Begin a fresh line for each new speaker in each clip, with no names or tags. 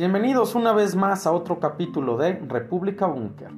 Bienvenidos una vez más a otro capítulo de República Búnker.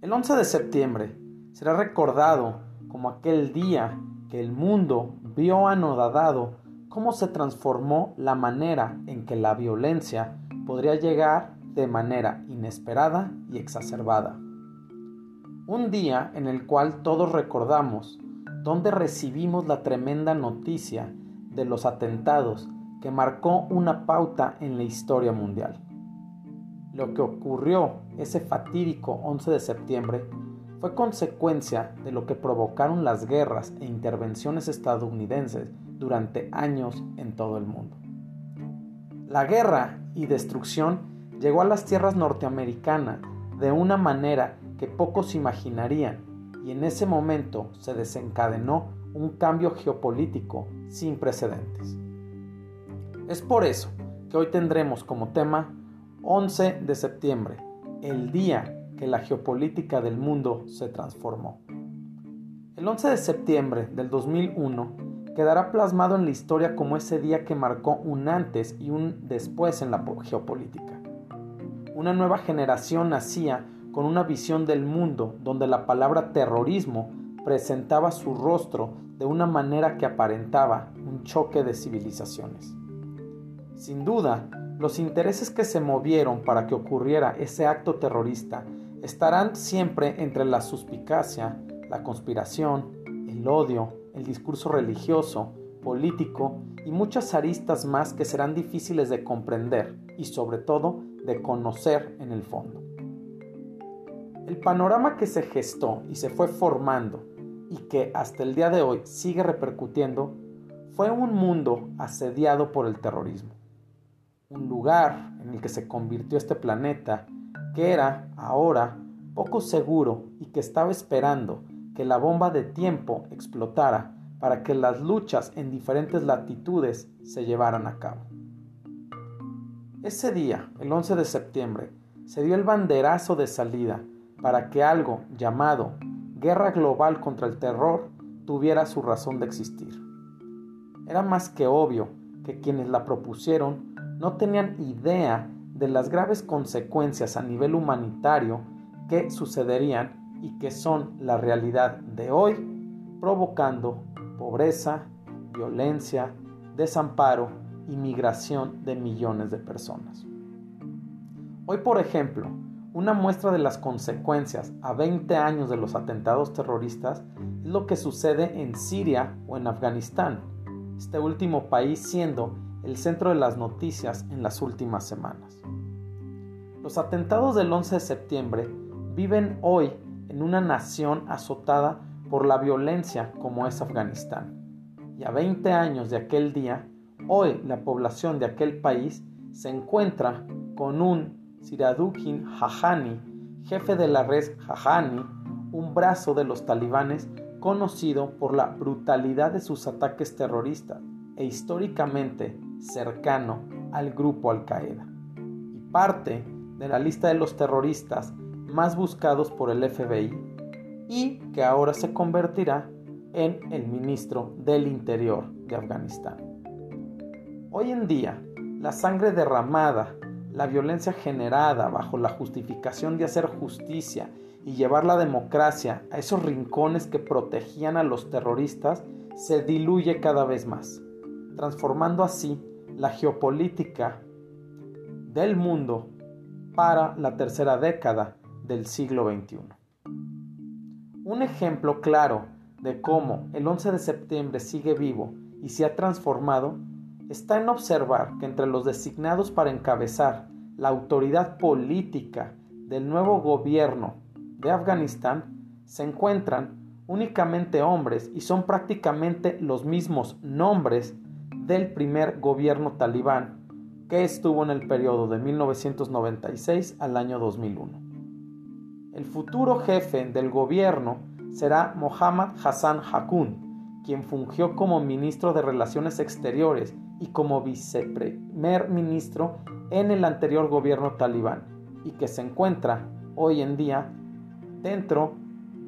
El 11 de septiembre será recordado como aquel día que el mundo vio anodadado cómo se transformó la manera en que la violencia podría llegar de manera inesperada y exacerbada. Un día en el cual todos recordamos donde recibimos la tremenda noticia de los atentados que marcó una pauta en la historia mundial. Lo que ocurrió ese fatídico 11 de septiembre fue consecuencia de lo que provocaron las guerras e intervenciones estadounidenses durante años en todo el mundo. La guerra y destrucción llegó a las tierras norteamericanas de una manera que pocos imaginarían y en ese momento se desencadenó un cambio geopolítico sin precedentes. Es por eso que hoy tendremos como tema 11 de septiembre, el día que la geopolítica del mundo se transformó. El 11 de septiembre del 2001 quedará plasmado en la historia como ese día que marcó un antes y un después en la geopolítica. Una nueva generación nacía con una visión del mundo donde la palabra terrorismo presentaba su rostro de una manera que aparentaba un choque de civilizaciones. Sin duda, los intereses que se movieron para que ocurriera ese acto terrorista estarán siempre entre la suspicacia, la conspiración, el odio, el discurso religioso, político y muchas aristas más que serán difíciles de comprender y sobre todo de conocer en el fondo. El panorama que se gestó y se fue formando y que hasta el día de hoy sigue repercutiendo fue un mundo asediado por el terrorismo un lugar en el que se convirtió este planeta, que era ahora poco seguro y que estaba esperando que la bomba de tiempo explotara para que las luchas en diferentes latitudes se llevaran a cabo. Ese día, el 11 de septiembre, se dio el banderazo de salida para que algo llamado guerra global contra el terror tuviera su razón de existir. Era más que obvio que quienes la propusieron no tenían idea de las graves consecuencias a nivel humanitario que sucederían y que son la realidad de hoy, provocando pobreza, violencia, desamparo y migración de millones de personas. Hoy, por ejemplo, una muestra de las consecuencias a 20 años de los atentados terroristas es lo que sucede en Siria o en Afganistán, este último país siendo el centro de las noticias en las últimas semanas. Los atentados del 11 de septiembre viven hoy en una nación azotada por la violencia como es Afganistán. Y a 20 años de aquel día, hoy la población de aquel país se encuentra con un Siradukin Hajani, jefe de la red Hajani, un brazo de los talibanes conocido por la brutalidad de sus ataques terroristas e históricamente cercano al grupo Al Qaeda y parte de la lista de los terroristas más buscados por el FBI y que ahora se convertirá en el ministro del Interior de Afganistán. Hoy en día, la sangre derramada, la violencia generada bajo la justificación de hacer justicia y llevar la democracia a esos rincones que protegían a los terroristas se diluye cada vez más, transformando así la geopolítica del mundo para la tercera década del siglo XXI. Un ejemplo claro de cómo el 11 de septiembre sigue vivo y se ha transformado está en observar que entre los designados para encabezar la autoridad política del nuevo gobierno de Afganistán se encuentran únicamente hombres y son prácticamente los mismos nombres del primer gobierno talibán que estuvo en el periodo de 1996 al año 2001. El futuro jefe del gobierno será Mohammad Hassan Hakun, quien fungió como ministro de Relaciones Exteriores y como viceprimer ministro en el anterior gobierno talibán y que se encuentra hoy en día dentro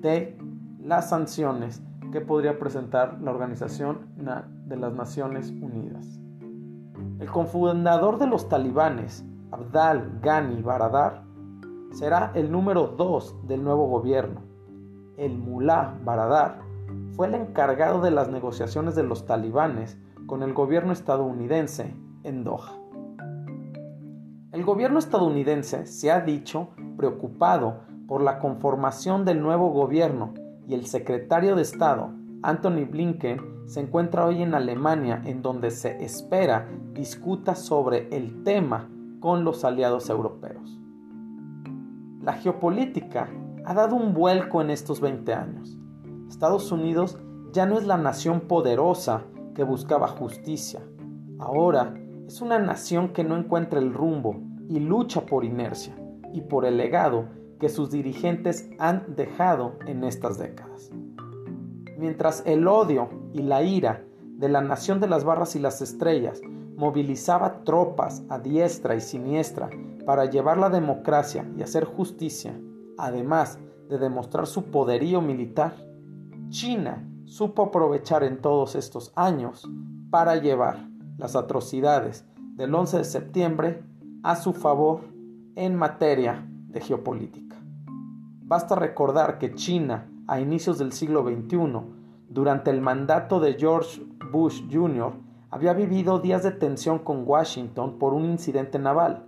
de las sanciones que podría presentar la Organización de las Naciones Unidas. El cofundador de los talibanes, Abdal Ghani Baradar, será el número 2 del nuevo gobierno. El mullah Baradar fue el encargado de las negociaciones de los talibanes con el gobierno estadounidense en Doha. El gobierno estadounidense se ha dicho preocupado por la conformación del nuevo gobierno y el secretario de Estado, Anthony Blinken, se encuentra hoy en Alemania en donde se espera discuta sobre el tema con los aliados europeos. La geopolítica ha dado un vuelco en estos 20 años. Estados Unidos ya no es la nación poderosa que buscaba justicia. Ahora es una nación que no encuentra el rumbo y lucha por inercia y por el legado que sus dirigentes han dejado en estas décadas. Mientras el odio y la ira de la nación de las barras y las estrellas movilizaba tropas a diestra y siniestra para llevar la democracia y hacer justicia, además de demostrar su poderío militar, China supo aprovechar en todos estos años para llevar las atrocidades del 11 de septiembre a su favor en materia de geopolítica. Basta recordar que China, a inicios del siglo XXI, durante el mandato de George Bush Jr., había vivido días de tensión con Washington por un incidente naval.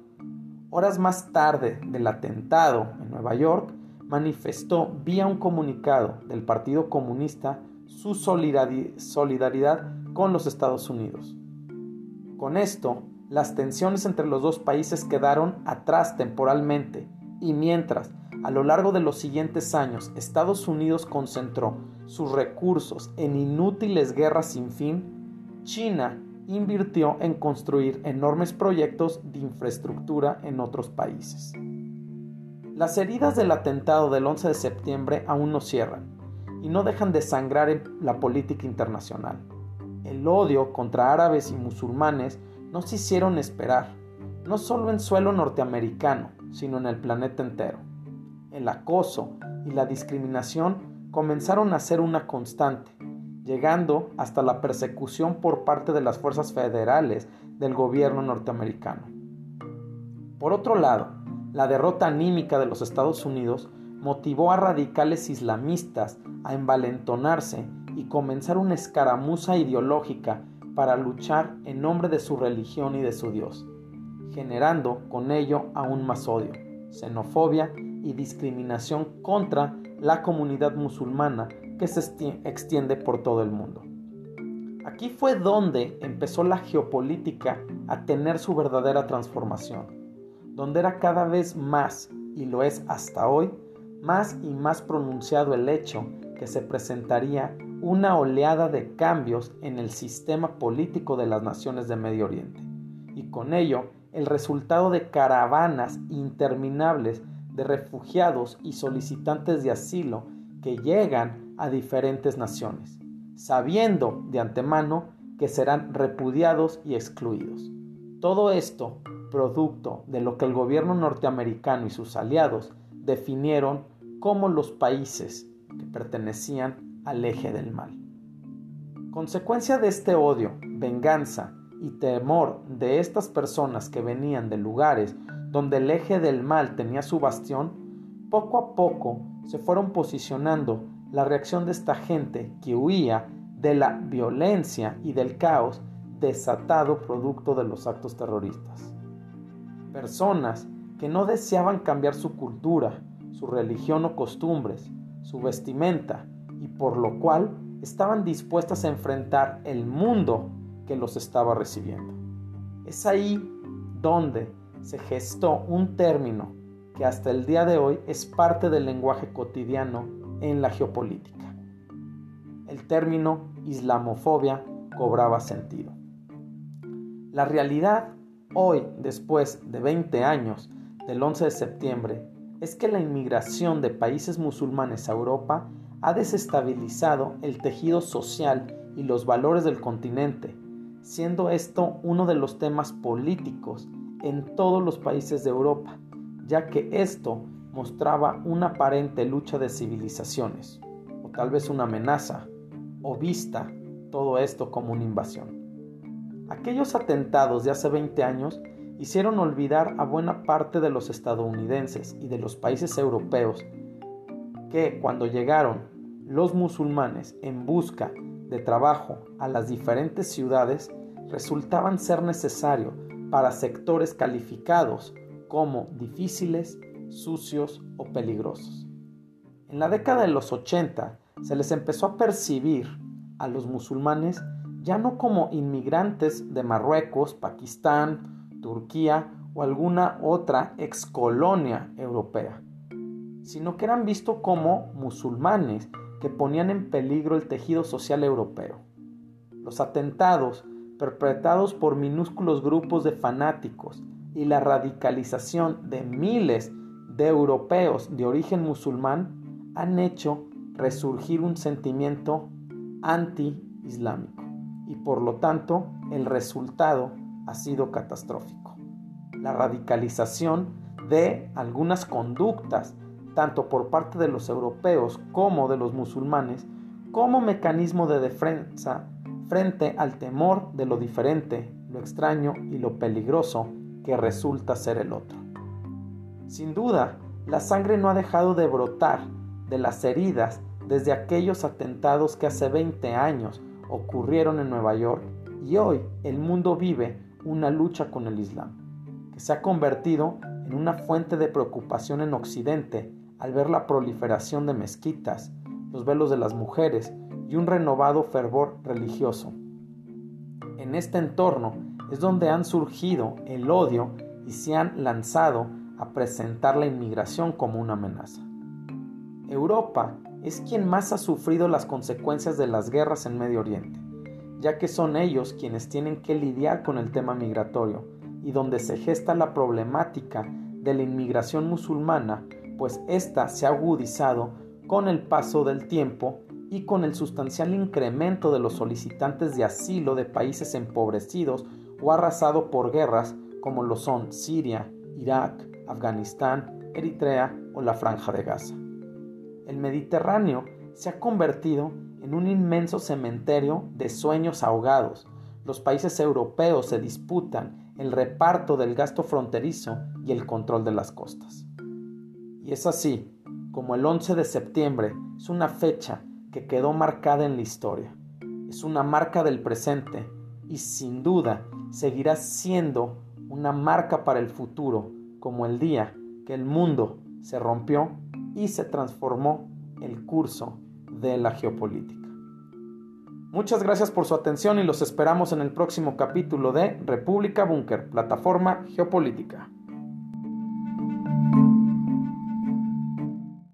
Horas más tarde del atentado en Nueva York, manifestó vía un comunicado del Partido Comunista su solidaridad con los Estados Unidos. Con esto, las tensiones entre los dos países quedaron atrás temporalmente y mientras a lo largo de los siguientes años Estados Unidos concentró sus recursos en inútiles guerras sin fin, China invirtió en construir enormes proyectos de infraestructura en otros países. Las heridas del atentado del 11 de septiembre aún no cierran y no dejan de sangrar en la política internacional. El odio contra árabes y musulmanes no se hicieron esperar, no solo en suelo norteamericano, sino en el planeta entero. El acoso y la discriminación comenzaron a ser una constante, llegando hasta la persecución por parte de las fuerzas federales del gobierno norteamericano. Por otro lado, la derrota anímica de los Estados Unidos motivó a radicales islamistas a envalentonarse y comenzar una escaramuza ideológica para luchar en nombre de su religión y de su Dios, generando con ello aún más odio, xenofobia y discriminación contra la comunidad musulmana que se extiende por todo el mundo. Aquí fue donde empezó la geopolítica a tener su verdadera transformación, donde era cada vez más, y lo es hasta hoy, más y más pronunciado el hecho que se presentaría una oleada de cambios en el sistema político de las naciones de Medio Oriente, y con ello el resultado de caravanas interminables de refugiados y solicitantes de asilo que llegan a diferentes naciones, sabiendo de antemano que serán repudiados y excluidos. Todo esto producto de lo que el gobierno norteamericano y sus aliados definieron como los países que pertenecían al eje del mal. Consecuencia de este odio, venganza y temor de estas personas que venían de lugares donde el eje del mal tenía su bastión, poco a poco se fueron posicionando la reacción de esta gente que huía de la violencia y del caos desatado producto de los actos terroristas. Personas que no deseaban cambiar su cultura, su religión o costumbres, su vestimenta, y por lo cual estaban dispuestas a enfrentar el mundo que los estaba recibiendo. Es ahí donde se gestó un término que hasta el día de hoy es parte del lenguaje cotidiano en la geopolítica. El término islamofobia cobraba sentido. La realidad hoy, después de 20 años del 11 de septiembre, es que la inmigración de países musulmanes a Europa ha desestabilizado el tejido social y los valores del continente, siendo esto uno de los temas políticos en todos los países de Europa, ya que esto mostraba una aparente lucha de civilizaciones, o tal vez una amenaza, o vista todo esto como una invasión. Aquellos atentados de hace 20 años hicieron olvidar a buena parte de los estadounidenses y de los países europeos que cuando llegaron los musulmanes en busca de trabajo a las diferentes ciudades resultaban ser necesario para sectores calificados como difíciles, sucios o peligrosos. En la década de los 80 se les empezó a percibir a los musulmanes ya no como inmigrantes de Marruecos, Pakistán, Turquía o alguna otra excolonia europea, sino que eran vistos como musulmanes que ponían en peligro el tejido social europeo. Los atentados perpetrados por minúsculos grupos de fanáticos y la radicalización de miles de europeos de origen musulmán han hecho resurgir un sentimiento anti-islámico y por lo tanto el resultado ha sido catastrófico. La radicalización de algunas conductas, tanto por parte de los europeos como de los musulmanes, como mecanismo de defensa frente al temor de lo diferente, lo extraño y lo peligroso que resulta ser el otro. Sin duda, la sangre no ha dejado de brotar de las heridas desde aquellos atentados que hace 20 años ocurrieron en Nueva York y hoy el mundo vive una lucha con el Islam, que se ha convertido en una fuente de preocupación en Occidente al ver la proliferación de mezquitas, los velos de las mujeres y un renovado fervor religioso. En este entorno es donde han surgido el odio y se han lanzado a presentar la inmigración como una amenaza. Europa es quien más ha sufrido las consecuencias de las guerras en Medio Oriente, ya que son ellos quienes tienen que lidiar con el tema migratorio y donde se gesta la problemática de la inmigración musulmana, pues ésta se ha agudizado con el paso del tiempo y con el sustancial incremento de los solicitantes de asilo de países empobrecidos o arrasados por guerras como lo son Siria, Irak, Afganistán, Eritrea o la Franja de Gaza el Mediterráneo se ha convertido en un inmenso cementerio de sueños ahogados. Los países europeos se disputan el reparto del gasto fronterizo y el control de las costas. Y es así como el 11 de septiembre es una fecha que quedó marcada en la historia. Es una marca del presente y sin duda seguirá siendo una marca para el futuro, como el día que el mundo se rompió y se transformó el curso de la geopolítica. Muchas gracias por su atención y los esperamos en el próximo capítulo de República Búnker, plataforma geopolítica.